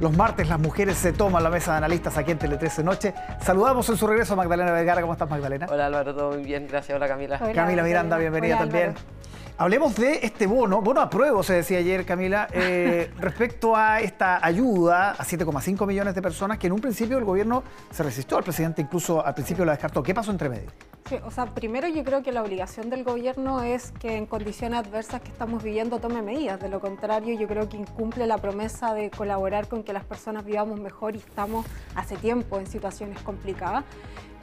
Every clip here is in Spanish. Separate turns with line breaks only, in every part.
Los martes las mujeres se toman la mesa de analistas aquí en Tele 13 Noche. Saludamos en su regreso a Magdalena Vergara. ¿Cómo estás, Magdalena?
Hola Álvaro, todo muy bien, gracias. Hola Camila.
Camila Miranda, bienvenida también. Hablemos de este bono, bono apruebo, se decía ayer, Camila, eh, respecto a esta ayuda a 7,5 millones de personas que en un principio el gobierno se resistió, al presidente incluso al principio la descartó. ¿Qué pasó entre medio?
O sea, primero yo creo que la obligación del gobierno es que en condiciones adversas que estamos viviendo tome medidas. De lo contrario, yo creo que incumple la promesa de colaborar con que las personas vivamos mejor y estamos hace tiempo en situaciones complicadas.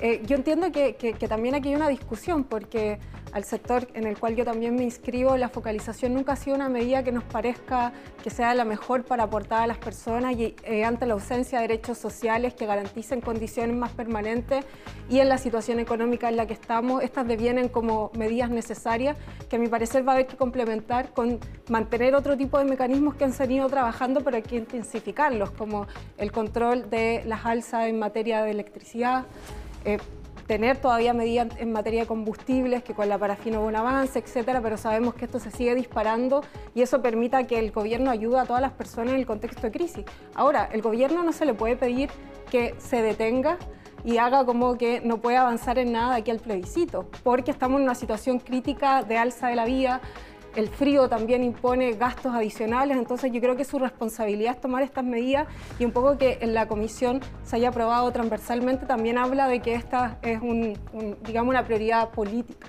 Eh, yo entiendo que, también aquí hay una discusión porque al sector en el cual yo también me inscribo, la focalización nunca ha sido una medida que nos parezca que sea la mejor para aportar a las personas y eh, ante la ausencia de derechos sociales que garanticen condiciones más permanentes y en la situación económica en la que estamos, estas devienen como medidas necesarias que a mi parecer va a haber que complementar con mantener otro tipo de mecanismos que han venido trabajando pero hay que intensificarlos, como el control de las alzas en materia de electricidad, eh, tener todavía medidas en materia de combustibles, que con la parafina hubo un avance, etcétera, pero sabemos que esto se sigue disparando y eso permita que el gobierno ayude a todas las personas en el contexto de crisis. Ahora, el gobierno no se le puede pedir que se detenga y haga como que no puede avanzar en nada aquí al plebiscito, porque estamos en una situación crítica de alza de la vida, el frío también impone gastos adicionales, entonces yo creo que su responsabilidad es tomar estas medidas y un poco que en la comisión se haya aprobado transversalmente también habla de que esta es un, digamos una prioridad política.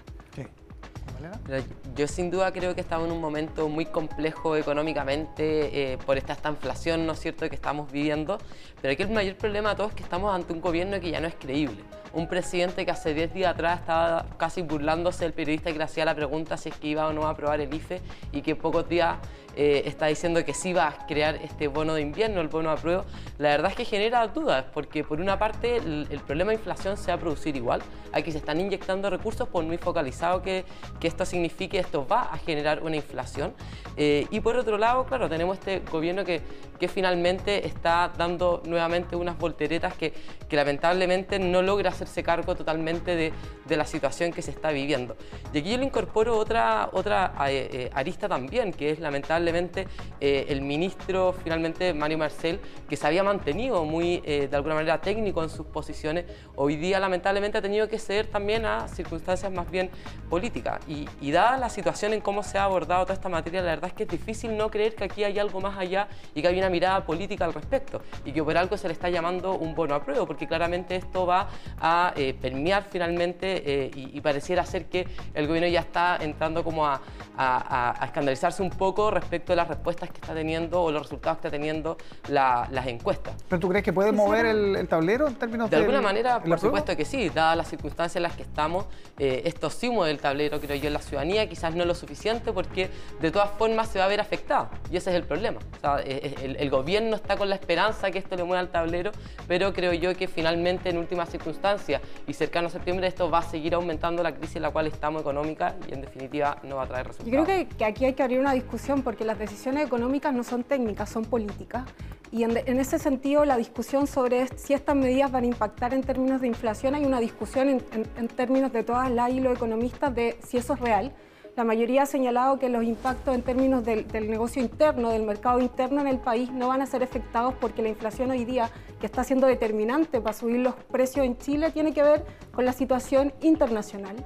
Yo sin duda creo que estamos en un momento muy complejo económicamente eh, por esta, inflación, ¿no es cierto?, que estamos viviendo, pero aquí el mayor problema de todos es que estamos ante un gobierno que ya no es creíble. Un presidente que hace 10 días atrás estaba casi burlándose del periodista que le hacía la pregunta si es que iba o no a aprobar el IFE y que pocos días eh, está diciendo que sí va a crear este bono de invierno, el bono a prueba, la verdad es que genera dudas, porque por una parte el, problema de inflación se va a producir igual, aquí se están inyectando recursos por muy focalizado que, que esto signifique, esto va a generar una inflación. Eh, y por otro lado, claro, tenemos este gobierno que, que finalmente está dando nuevamente unas volteretas que, que lamentablemente no logra hacerse cargo totalmente de, de, la situación que se está viviendo. Y aquí yo le incorporo otra, otra eh, arista también, que es lamentable lamentablemente eh, el ministro, finalmente Mario Marcel, que se había mantenido muy, eh, de alguna manera, técnico en sus posiciones, hoy día lamentablemente ha tenido que ceder también a circunstancias más bien políticas. Y, dada la situación en cómo se ha abordado toda esta materia, la verdad es que es difícil no creer que aquí hay algo más allá y que hay una mirada política al respecto y que por algo se le está llamando un bono a prueba, porque claramente esto va a eh, permear finalmente y, pareciera ser que el gobierno ya está entrando como a, a escandalizarse un poco respecto respecto a las respuestas que está teniendo o los resultados que está teniendo las encuestas.
¿Pero tú crees que puede mover el, tablero en términos
de... De alguna manera, por supuesto que sí, dadas las circunstancias en las que estamos, eh, esto sí mueve el tablero, creo yo, en la ciudadanía, quizás no lo suficiente porque de todas formas se va a ver afectado y ese es el problema. Eh, eh, el, gobierno está con la esperanza que esto le mueva el tablero, pero creo yo que finalmente en últimas circunstancias y cercano a septiembre esto va a seguir aumentando la crisis en la cual estamos económica y en definitiva no va a traer resultados.
Yo creo que, que aquí hay que abrir una discusión porque las decisiones económicas no son técnicas, son políticas. Y en, ese sentido, la discusión sobre si estas medidas van a impactar en términos de inflación, hay una discusión en, términos de todas las y los economistas de si eso es real. La mayoría ha señalado que los impactos en términos del, negocio interno, del mercado interno en el país, no van a ser afectados porque la inflación hoy día, que está siendo determinante para subir los precios en Chile, tiene que ver con la situación internacional.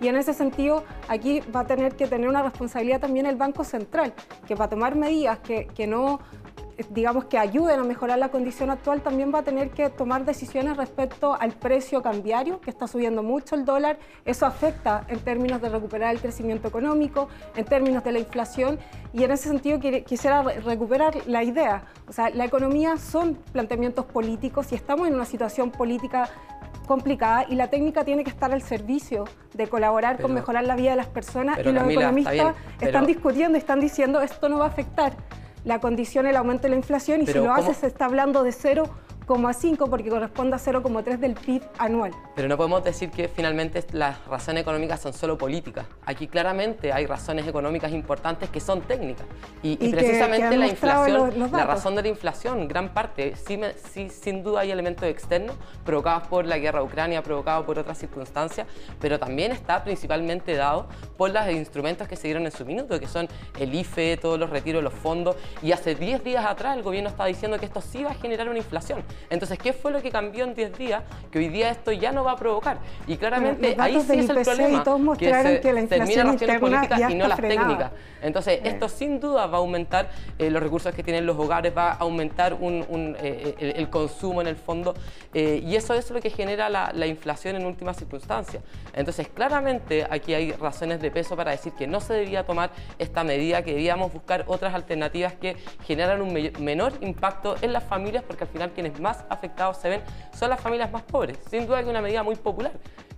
Y en ese sentido, aquí va a tener que tener una responsabilidad también el Banco Central, que para tomar medidas que, que no digamos que ayuden a mejorar la condición actual, también va a tener que tomar decisiones respecto al precio cambiario, que está subiendo mucho el dólar. Eso afecta en términos de recuperar el crecimiento económico, en términos de la inflación, y en ese sentido quisiera recuperar la idea. O sea, la economía son planteamientos políticos y estamos en una situación política complicada y la técnica tiene que estar al servicio de colaborar con mejorar la vida de las personas y los economistas están discutiendo están diciendo esto no va a afectar la condición el aumento de la inflación y si lo hace se está hablando de cero 0,5 porque corresponde a 0,3 del PIB anual.
Pero no podemos decir que finalmente las razones económicas son solo políticas. Aquí claramente hay razones económicas importantes que son técnicas. Y, precisamente la inflación, la razón de la inflación, gran parte, sí, sí, sin duda hay elementos externos provocados por la guerra de Ucrania, provocados por otras circunstancias, pero también está principalmente dado por los instrumentos que se dieron en su minuto, que son el IFE, todos los retiros los fondos. Y hace 10 días atrás el gobierno estaba diciendo que esto sí va a generar una inflación. Entonces, ¿qué fue lo que cambió en 10 días? Que hoy día esto ya no va a provocar. Y claramente ahí sí es el problema.
Y todos mostraron que, la inflación interna políticas
y no las técnicas. Entonces, esto sin duda va a aumentar eh, los recursos que tienen los hogares, va a aumentar un, eh, el, consumo en el fondo. Eh, y eso es lo que genera la, la inflación en últimas circunstancias. Entonces, claramente aquí hay razones de peso para decir que no se debía tomar esta medida, que debíamos buscar otras alternativas que generan un menor impacto en las familias, porque al final quienes más afectados se ven son las familias más pobres. Sin duda que es una medida muy popular,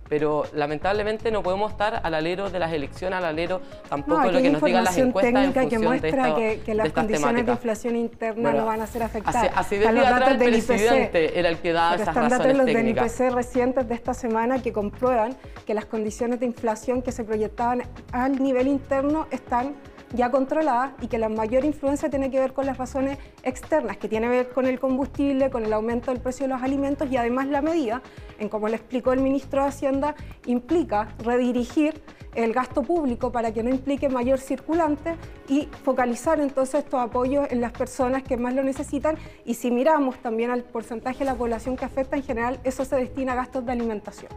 pero lamentablemente no podemos estar al alero de las elecciones, al alero tampoco de lo que nos digan las encuestas
técnica
en
que muestra
que,
que, las condiciones de inflación interna no van a ser afectadas.
Así, de atrás el presidente era el que daba esas
están
razones
los
técnicas.
del IPC recientes de esta semana que comprueban que las condiciones de inflación que se proyectaban al nivel interno están ya controlada y que la mayor influencia tiene que ver con las razones externas, que tiene que ver con el combustible, con el aumento del precio de los alimentos y además la medida, en como le explicó el ministro de Hacienda, implica redirigir el gasto público para que no implique mayor circulante y focalizar entonces estos apoyos en las personas que más lo necesitan y si miramos también al porcentaje de la población que afecta en general, eso se destina a gastos de alimentación.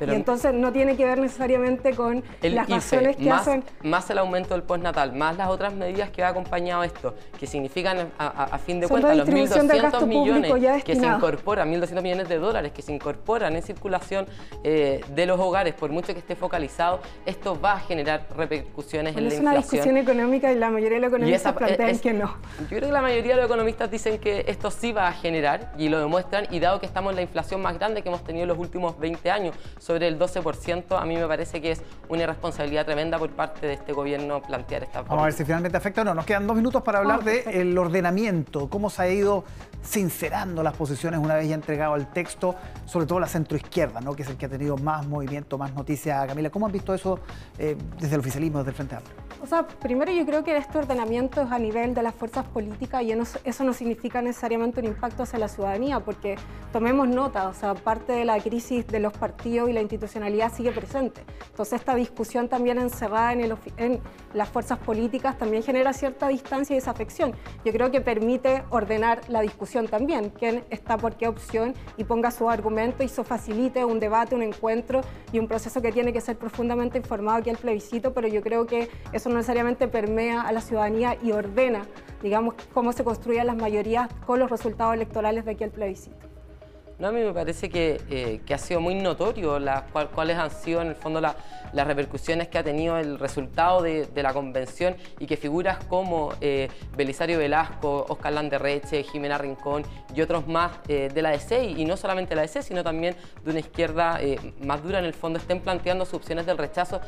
y entonces no tiene que ver necesariamente con las razones que hacen...
Más el aumento del postnatal, más las otras medidas que ha acompañado esto, que significan a, fin de cuentas los 1.200 millones que se incorporan, 1.200 millones de dólares que se incorporan en circulación eh, de los hogares, por mucho que esté focalizado, esto va a generar repercusiones en la inflación.
Es una discusión económica y la mayoría de los economistas plantean que no.
Yo creo que la mayoría de los economistas dicen que esto sí va a generar y lo demuestran y dado que estamos en la inflación más grande que hemos tenido en los últimos 20 años, sobre el 12%, a mí me parece que es una irresponsabilidad tremenda por parte de este gobierno plantear esta
Vamos a ver si finalmente afecta o no. Nos quedan dos minutos para hablar del ordenamiento, cómo se ha ido sincerando las posiciones una vez ya entregado el texto, sobre todo la centroizquierda, ¿no? que es el que ha tenido más movimiento, más noticias. Camila, ¿cómo han visto eso eh, desde el oficialismo, desde el Frente Amplio?
O sea, primero yo creo que este ordenamiento es a nivel de las fuerzas políticas y eso no significa necesariamente un impacto hacia la ciudadanía, porque tomemos nota, o sea, parte de la crisis de los partidos y la institucionalidad sigue presente. Entonces esta discusión también encerrada en, el, en las fuerzas políticas también genera cierta distancia y desafección. Yo creo que permite ordenar la discusión también, quién está por qué opción y ponga su argumento y eso facilite un debate, un encuentro y un proceso que tiene que ser profundamente informado aquí al plebiscito, pero yo creo que eso no necesariamente permea a la ciudadanía y ordena, digamos, cómo se construyen las mayorías con los resultados electorales de aquí al plebiscito.
No, a mí me parece que, eh, que ha sido muy notorio las cuáles han sido en el fondo las repercusiones que ha tenido el resultado de, la convención y que figuras como eh, Belisario Velasco, Oscar Landerreche, Jimena Rincón y otros más eh, de la DC y no solamente la DC, sino también de una izquierda más dura en el fondo estén planteando sus opciones del rechazo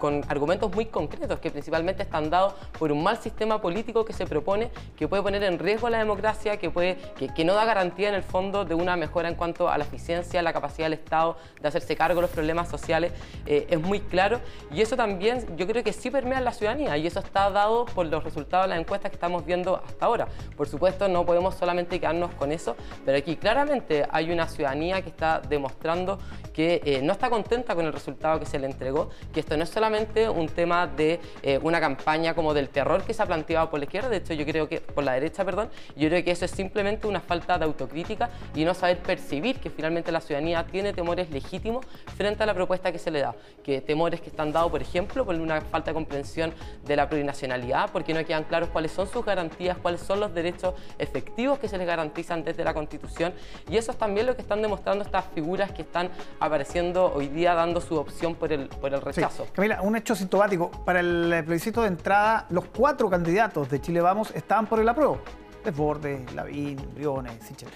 con, argumentos muy concretos que principalmente están dados por un mal sistema político que se propone, que puede poner en riesgo la democracia, que no da garantía en el fondo de una mejor en cuanto a la eficiencia, la capacidad del Estado de hacerse cargo de los problemas sociales, eh, es muy claro. Y eso también yo creo que sí permea en la ciudadanía y eso está dado por los resultados de las encuestas que estamos viendo hasta ahora. Por supuesto, no podemos solamente quedarnos con eso, pero aquí claramente hay una ciudadanía que está demostrando que eh, no está contenta con el resultado que se le entregó, que esto no es solamente un tema de eh, una campaña como del terror que se ha planteado por la izquierda, de hecho yo creo que, por la derecha, perdón, yo creo que eso es simplemente una falta de autocrítica y no saber percibir que finalmente la ciudadanía tiene temores legítimos frente a la propuesta que se le da, que temores que están dados, por ejemplo, por una falta de comprensión de la plurinacionalidad, porque no quedan claros cuáles son sus garantías, cuáles son los derechos efectivos que se les garantizan desde la Constitución, y eso es también lo que están demostrando estas figuras que están apareciendo hoy día dando su opción por el, por el rechazo.
Camila, un hecho sintomático. Para el plebiscito de entrada, los cuatro candidatos de Chile Vamos estaban por el apruebo. Desbordes, Lavín, Briones, Sichel.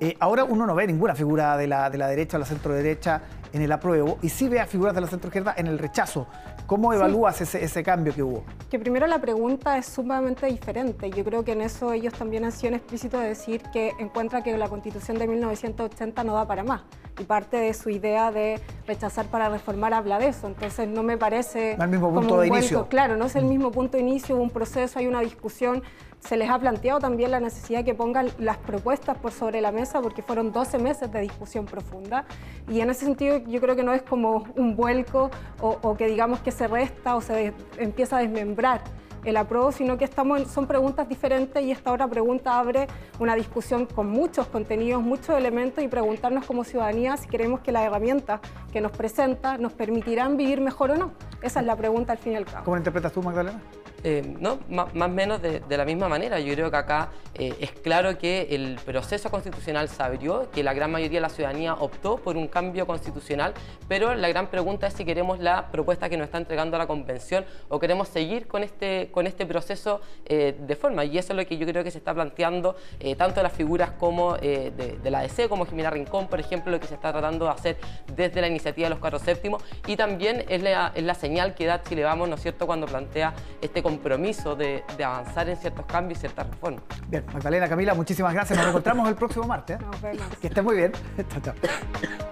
Eh, ahora uno no ve ninguna figura de la, de la derecha o la centro derecha en el apruebo y sí ve a figuras de la centroizquierda en el rechazo. ¿Cómo evalúas ese, ese, cambio que hubo?
Que primero la pregunta es sumamente diferente. Yo creo que en eso ellos también han sido explícitos de decir que encuentra que la constitución de 1980 no da para más. Y parte de su idea de rechazar para reformar habla de eso. Entonces no me parece...
No el mismo punto de inicio.
Claro, no es el mismo punto de inicio, un proceso, hay una discusión se les ha planteado también la necesidad de que pongan las propuestas por sobre la mesa porque fueron 12 meses de discusión profunda y en ese sentido yo creo que no es como un vuelco o, que digamos que se resta o se empieza a desmembrar el apruebo, sino que estamos son preguntas diferentes y esta otra pregunta abre una discusión con muchos contenidos, muchos elementos y preguntarnos como ciudadanía si queremos que las herramientas que nos presenta nos permitirán vivir mejor o no. Esa es la pregunta al fin y al cabo.
¿Cómo interpretas tú, Magdalena?
Eh, no, más o menos de, la misma manera. Yo creo que acá eh, es claro que el proceso constitucional se abrió, que la gran mayoría de la ciudadanía optó por un cambio constitucional, pero la gran pregunta es si queremos la propuesta que nos está entregando la Convención o queremos seguir con este, con este proceso eh, de forma. Y eso es lo que yo creo que se está planteando tanto las figuras como de, la DC, como Jimena Rincón, por ejemplo, lo que se está tratando de hacer desde la iniciativa de los cuatro séptimos, y también es la, es la señal que da Chile Vamos, ¿no es cierto?, cuando plantea este compromiso de, avanzar en ciertos cambios y ciertas reformas.
Bien, Magdalena, Camila, muchísimas gracias. Nos encontramos el próximo martes.
Nos vemos.
Que esté muy bien. chao, chao.